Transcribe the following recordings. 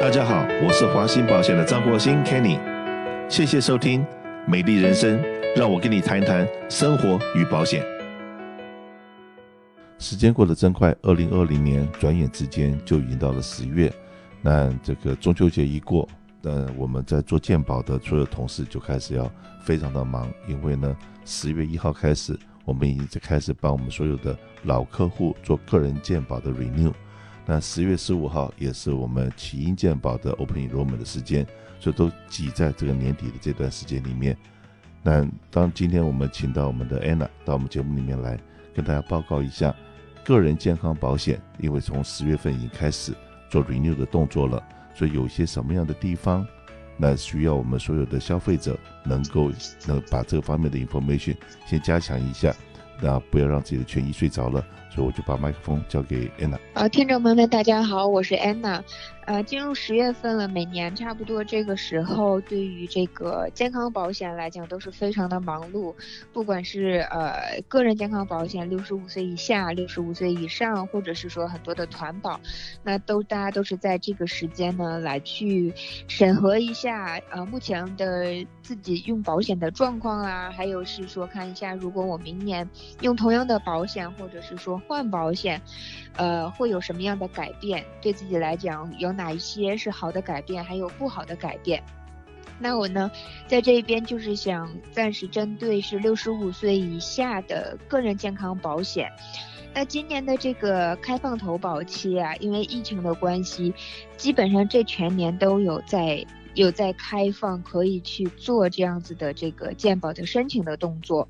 大家好，我是华兴保险的张国兴 Kenny，谢谢收听美丽人生，让我跟你谈一谈生活与保险。时间过得真快，二零二零年转眼之间就已经到了十月，那这个中秋节一过，那我们在做健保的所有同事就开始要非常的忙，因为呢，十月一号开始，我们已经在开始帮我们所有的老客户做个人健保的 renew。那十月十五号也是我们起因健保的 open enrollment 的时间，所以都挤在这个年底的这段时间里面。那当今天我们请到我们的 Anna 到我们节目里面来，跟大家报告一下个人健康保险，因为从十月份已经开始做 renew 的动作了，所以有些什么样的地方，那需要我们所有的消费者能够能把这个方面的 information 先加强一下，那不要让自己的权益睡着了。所以我就把麦克风交给安娜。好，听众朋友们，大家好，我是安娜。呃，进入十月份了，每年差不多这个时候，对于这个健康保险来讲都是非常的忙碌。不管是呃个人健康保险，六十五岁以下、六十五岁以上，或者是说很多的团保，那都大家都是在这个时间呢来去审核一下呃目前的自己用保险的状况啊，还有是说看一下如果我明年用同样的保险，或者是说换保险，呃会有什么样的改变，对自己来讲有。哪一些是好的改变，还有不好的改变？那我呢，在这一边就是想暂时针对是六十五岁以下的个人健康保险。那今年的这个开放投保期啊，因为疫情的关系，基本上这全年都有在有在开放，可以去做这样子的这个健保的申请的动作。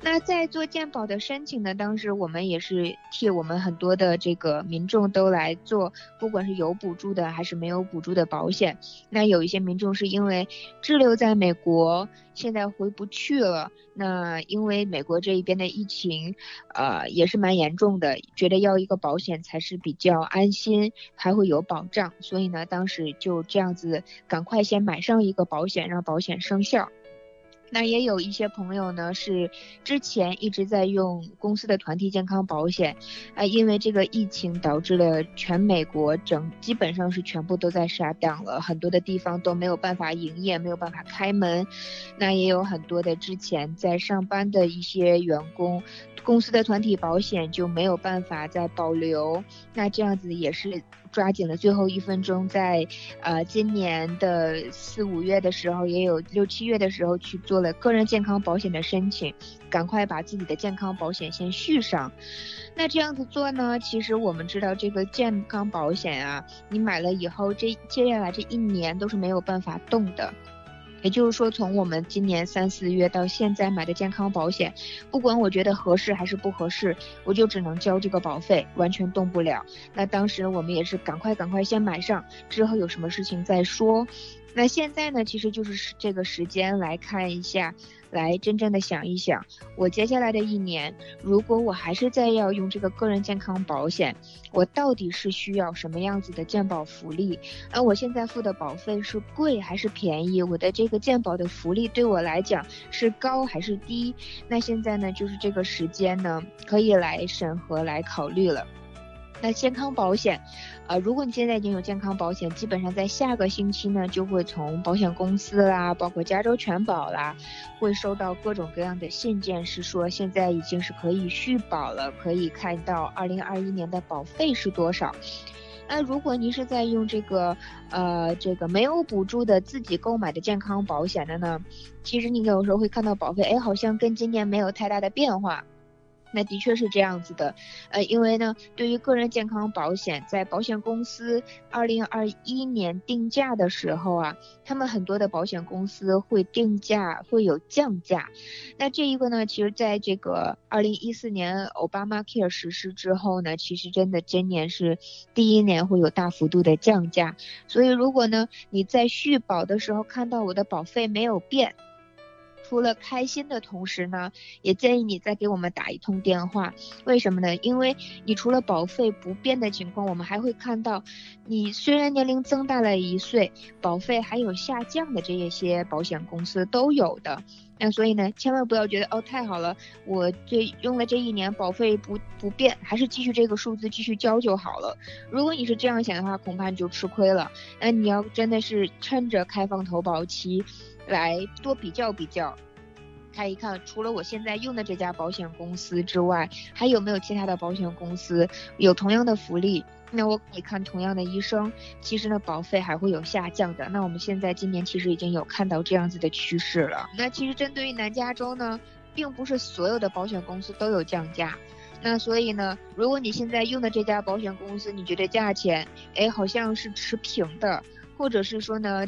那在做健保的申请呢，当时我们也是替我们很多的这个民众都来做，不管是有补助的还是没有补助的保险。那有一些民众是因为滞留在美国，现在回不去了。那因为美国这一边的疫情，呃，也是蛮严重的，觉得要一个保险才是比较安心，还会有保障。所以呢，当时就这样子，赶快先买上一个保险，让保险生效。那也有一些朋友呢，是之前一直在用公司的团体健康保险，啊，因为这个疫情导致了全美国整基本上是全部都在 shut down 了，很多的地方都没有办法营业，没有办法开门。那也有很多的之前在上班的一些员工，公司的团体保险就没有办法再保留。那这样子也是。抓紧了最后一分钟，在呃今年的四五月的时候，也有六七月的时候去做了个人健康保险的申请，赶快把自己的健康保险先续上。那这样子做呢，其实我们知道这个健康保险啊，你买了以后，这接下来这一年都是没有办法动的。也就是说，从我们今年三四月到现在买的健康保险，不管我觉得合适还是不合适，我就只能交这个保费，完全动不了。那当时我们也是赶快赶快先买上，之后有什么事情再说。那现在呢，其实就是这个时间来看一下。来真正的想一想，我接下来的一年，如果我还是在要用这个个人健康保险，我到底是需要什么样子的健保福利？而我现在付的保费是贵还是便宜？我的这个健保的福利对我来讲是高还是低？那现在呢，就是这个时间呢，可以来审核来考虑了。那健康保险，呃，如果你现在已经有健康保险，基本上在下个星期呢，就会从保险公司啦，包括加州全保啦，会收到各种各样的信件，是说现在已经是可以续保了，可以看到二零二一年的保费是多少。那如果您是在用这个，呃，这个没有补助的自己购买的健康保险的呢，其实你有时候会看到保费，哎，好像跟今年没有太大的变化。那的确是这样子的，呃，因为呢，对于个人健康保险，在保险公司二零二一年定价的时候啊，他们很多的保险公司会定价会有降价。那这一个呢，其实在这个二零一四年 Obamacare 实施之后呢，其实真的今年是第一年会有大幅度的降价。所以如果呢，你在续保的时候看到我的保费没有变，除了开心的同时呢，也建议你再给我们打一通电话。为什么呢？因为你除了保费不变的情况，我们还会看到，你虽然年龄增大了一岁，保费还有下降的这一些保险公司都有的。那所以呢，千万不要觉得哦，太好了，我这用了这一年保费不不变，还是继续这个数字继续交就好了。如果你是这样想的话，恐怕你就吃亏了。那你要真的是趁着开放投保期，来多比较比较，看一看除了我现在用的这家保险公司之外，还有没有其他的保险公司有同样的福利。那我可以看同样的医生，其实呢，保费还会有下降的。那我们现在今年其实已经有看到这样子的趋势了。那其实针对于南加州呢，并不是所有的保险公司都有降价。那所以呢，如果你现在用的这家保险公司，你觉得价钱，哎，好像是持平的，或者是说呢，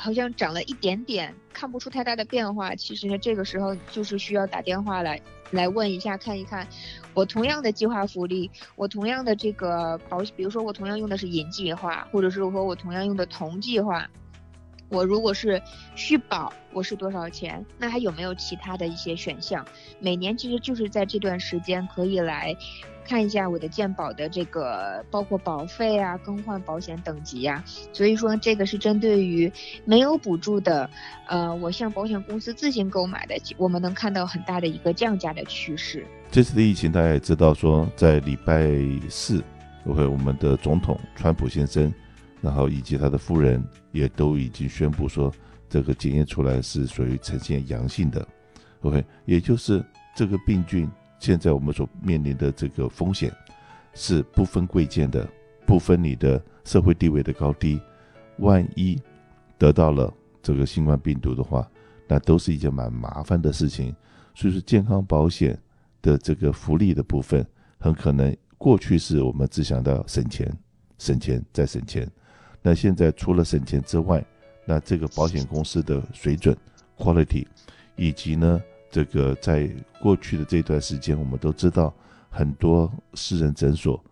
好像涨了一点点，看不出太大的变化。其实呢，这个时候就是需要打电话来来问一下，看一看，我同样的计划福利，我同样的这个保，比如说我同样用的是银计划，或者是和我同样用的铜计划，我如果是续保，我是多少钱？那还有没有其他的一些选项？每年其实就是在这段时间可以来。看一下我的健保的这个，包括保费啊、更换保险等级呀、啊，所以说这个是针对于没有补助的，呃，我向保险公司自行购买的，我们能看到很大的一个降价的趋势。这次的疫情，大家也知道说，在礼拜四，OK，我们的总统川普先生，然后以及他的夫人也都已经宣布说，这个检验出来是属于呈现阳性的，OK，也就是这个病菌。现在我们所面临的这个风险，是不分贵贱的，不分你的社会地位的高低。万一得到了这个新冠病毒的话，那都是一件蛮麻烦的事情。所以说，健康保险的这个福利的部分，很可能过去是我们只想到省钱、省钱再省钱。那现在除了省钱之外，那这个保险公司的水准、quality，以及呢，这个在过去的这段时间，我们都知道很多私人诊所，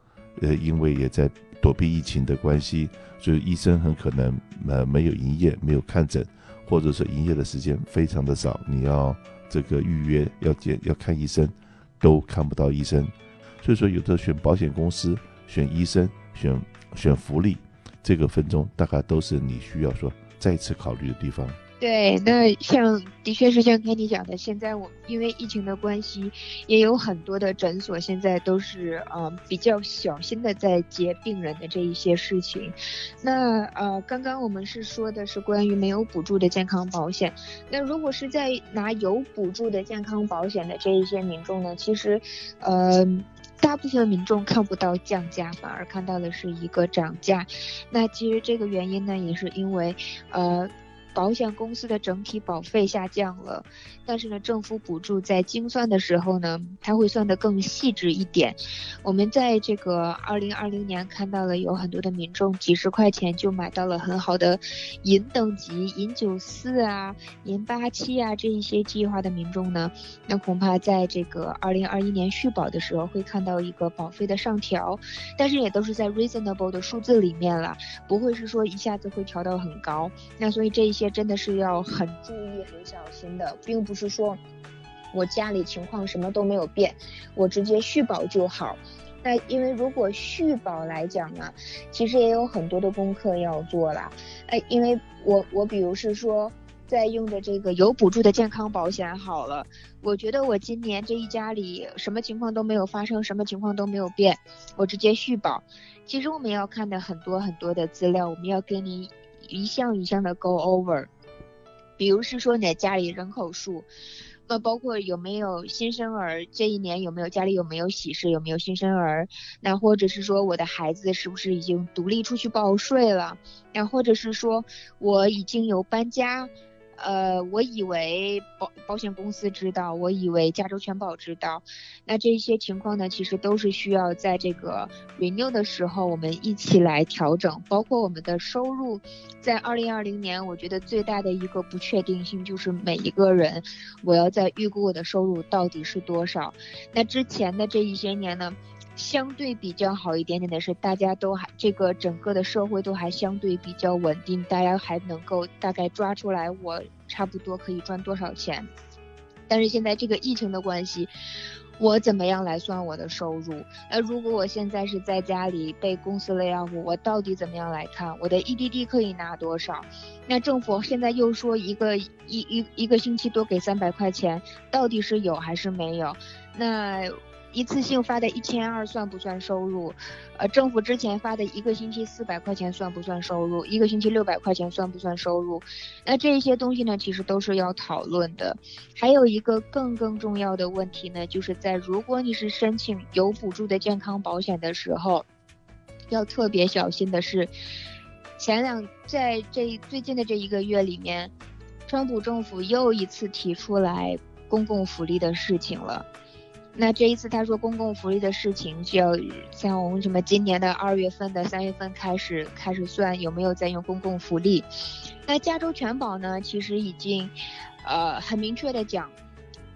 呃，因为也在躲避疫情的关系，所以医生很可能呃没有营业，没有看诊，或者说营业的时间非常的少，你要这个预约要见要看医生，都看不到医生。所以说，有的选保险公司、选医生、选选福利，这个分钟大概都是你需要说再次考虑的地方。对，那像的确是像跟你讲的，现在我因为疫情的关系，也有很多的诊所现在都是呃比较小心的在接病人的这一些事情。那呃刚刚我们是说的是关于没有补助的健康保险，那如果是在拿有补助的健康保险的这一些民众呢，其实呃大部分民众看不到降价，反而看到的是一个涨价。那其实这个原因呢，也是因为呃。保险公司的整体保费下降了，但是呢，政府补助在精算的时候呢，它会算得更细致一点。我们在这个二零二零年看到了有很多的民众几十块钱就买到了很好的银等级、银九四啊、银八七啊这一些计划的民众呢，那恐怕在这个二零二一年续保的时候会看到一个保费的上调，但是也都是在 reasonable 的数字里面了，不会是说一下子会调到很高。那所以这一些。真的是要很注意、很小心的，并不是说我家里情况什么都没有变，我直接续保就好。那因为如果续保来讲呢，其实也有很多的功课要做了。哎，因为我我比如是说，在用的这个有补助的健康保险好了，我觉得我今年这一家里什么情况都没有发生，什么情况都没有变，我直接续保。其实我们要看的很多很多的资料，我们要跟你。一项一项的 go over，比如是说你的家里人口数，那包括有没有新生儿，这一年有没有家里有没有喜事，有没有新生儿，那或者是说我的孩子是不是已经独立出去报税了，那或者是说我已经有搬家。呃，我以为保保险公司知道，我以为加州全保知道，那这些情况呢，其实都是需要在这个 renew 的时候，我们一起来调整。包括我们的收入，在二零二零年，我觉得最大的一个不确定性就是每一个人，我要在预估我的收入到底是多少。那之前的这一些年呢，相对比较好一点点的是，大家都还这个整个的社会都还相对比较稳定，大家还能够大概抓出来我差不多可以赚多少钱。但是现在这个疫情的关系，我怎么样来算我的收入？那如果我现在是在家里被公司 lay off，我到底怎么样来看我的 EDD 可以拿多少？那政府现在又说一个一一一个星期多给三百块钱，到底是有还是没有？那。一次性发的一千二算不算收入？呃，政府之前发的一个星期四百块钱算不算收入？一个星期六百块钱算不算收入？那这些东西呢，其实都是要讨论的。还有一个更更重要的问题呢，就是在如果你是申请有补助的健康保险的时候，要特别小心的是，前两在这最近的这一个月里面，川普政府又一次提出来公共福利的事情了。那这一次他说公共福利的事情，就要像我们什么今年的二月份的三月份开始开始算有没有在用公共福利。那加州全保呢，其实已经，呃，很明确的讲，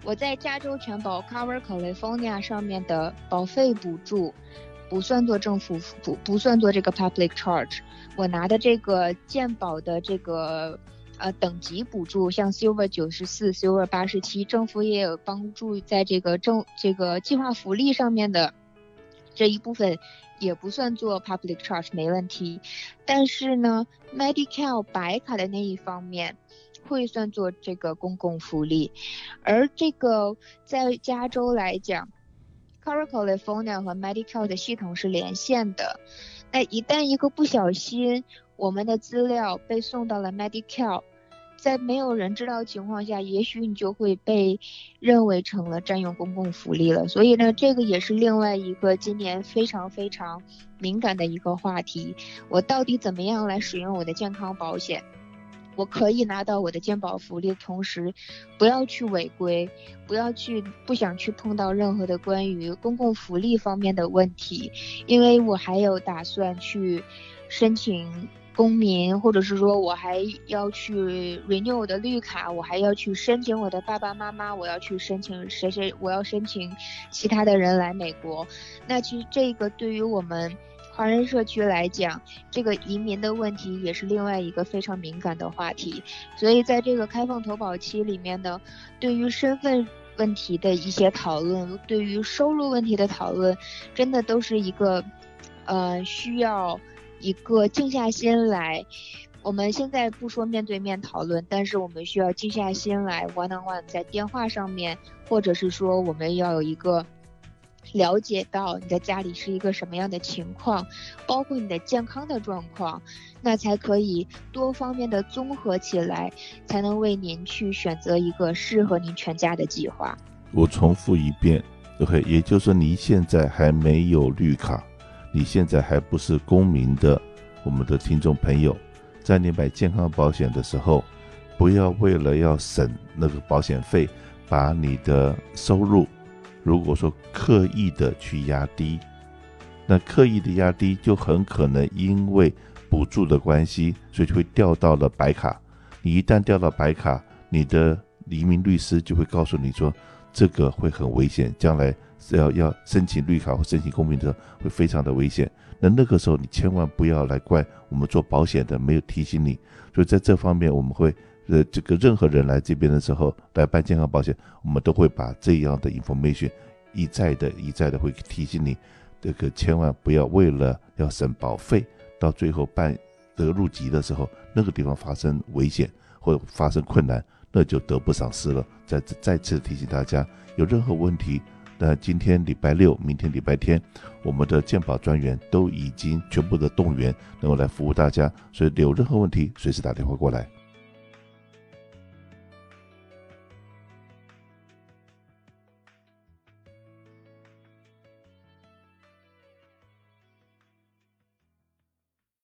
我在加州全保 Cover California 上面的保费补助，不算做政府不不算做这个 public charge，我拿的这个健保的这个。呃，等级补助像 Silver 九十四、Silver 八十七，政府也有帮助，在这个政这个计划福利上面的这一部分也不算做 public charge，没问题。但是呢，Medi-Cal 白卡的那一方面会算做这个公共福利，而这个在加州来讲，Cover California 和 Medi-Cal 的系统是连线的，那一旦一个不小心，我们的资料被送到了 Medi-Cal，在没有人知道的情况下，也许你就会被认为成了占用公共福利了。所以呢，这个也是另外一个今年非常非常敏感的一个话题。我到底怎么样来使用我的健康保险？我可以拿到我的健保福利同时，不要去违规，不要去不想去碰到任何的关于公共福利方面的问题，因为我还有打算去申请。公民，或者是说我还要去 renew 我的绿卡，我还要去申请我的爸爸妈妈，我要去申请谁谁，我要申请其他的人来美国。那其实这个对于我们华人社区来讲，这个移民的问题也是另外一个非常敏感的话题。所以在这个开放投保期里面呢，对于身份问题的一些讨论，对于收入问题的讨论，真的都是一个，呃，需要。一个静下心来，我们现在不说面对面讨论，但是我们需要静下心来，one on one 在电话上面，或者是说我们要有一个了解到你的家里是一个什么样的情况，包括你的健康的状况，那才可以多方面的综合起来，才能为您去选择一个适合您全家的计划。我重复一遍，OK，也就是说您现在还没有绿卡。你现在还不是公民的，我们的听众朋友，在你买健康保险的时候，不要为了要省那个保险费，把你的收入，如果说刻意的去压低，那刻意的压低就很可能因为补助的关系，所以就会掉到了白卡。你一旦掉到白卡，你的移民律师就会告诉你说，这个会很危险，将来。要要申请绿卡或申请公民的会非常的危险，那那个时候你千万不要来怪我们做保险的没有提醒你，所以在这方面我们会呃这个任何人来这边的时候来办健康保险，我们都会把这样的 information 一再的一再的会提醒你，这个千万不要为了要省保费，到最后办得入籍的时候那个地方发生危险或者发生困难，那就得不偿失了。再再次提醒大家，有任何问题。那今天礼拜六，明天礼拜天，我们的鉴宝专员都已经全部的动员，能够来服务大家，所以有任何问题，随时打电话过来。